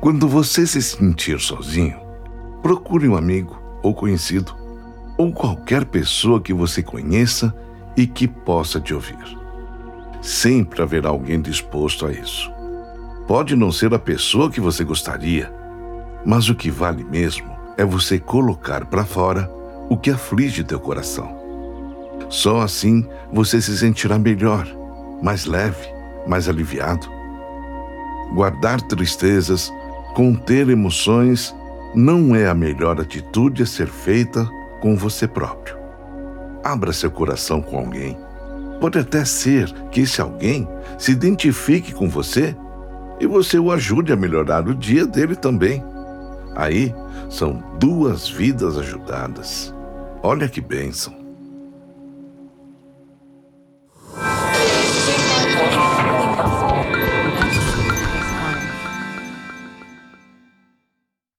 Quando você se sentir sozinho, procure um amigo ou conhecido, ou qualquer pessoa que você conheça e que possa te ouvir. Sempre haverá alguém disposto a isso. Pode não ser a pessoa que você gostaria, mas o que vale mesmo é você colocar para fora o que aflige teu coração. Só assim você se sentirá melhor, mais leve, mais aliviado. Guardar tristezas, conter emoções, não é a melhor atitude a ser feita com você próprio. Abra seu coração com alguém. Pode até ser que esse alguém se identifique com você e você o ajude a melhorar o dia dele também. Aí são duas vidas ajudadas. Olha que bênção!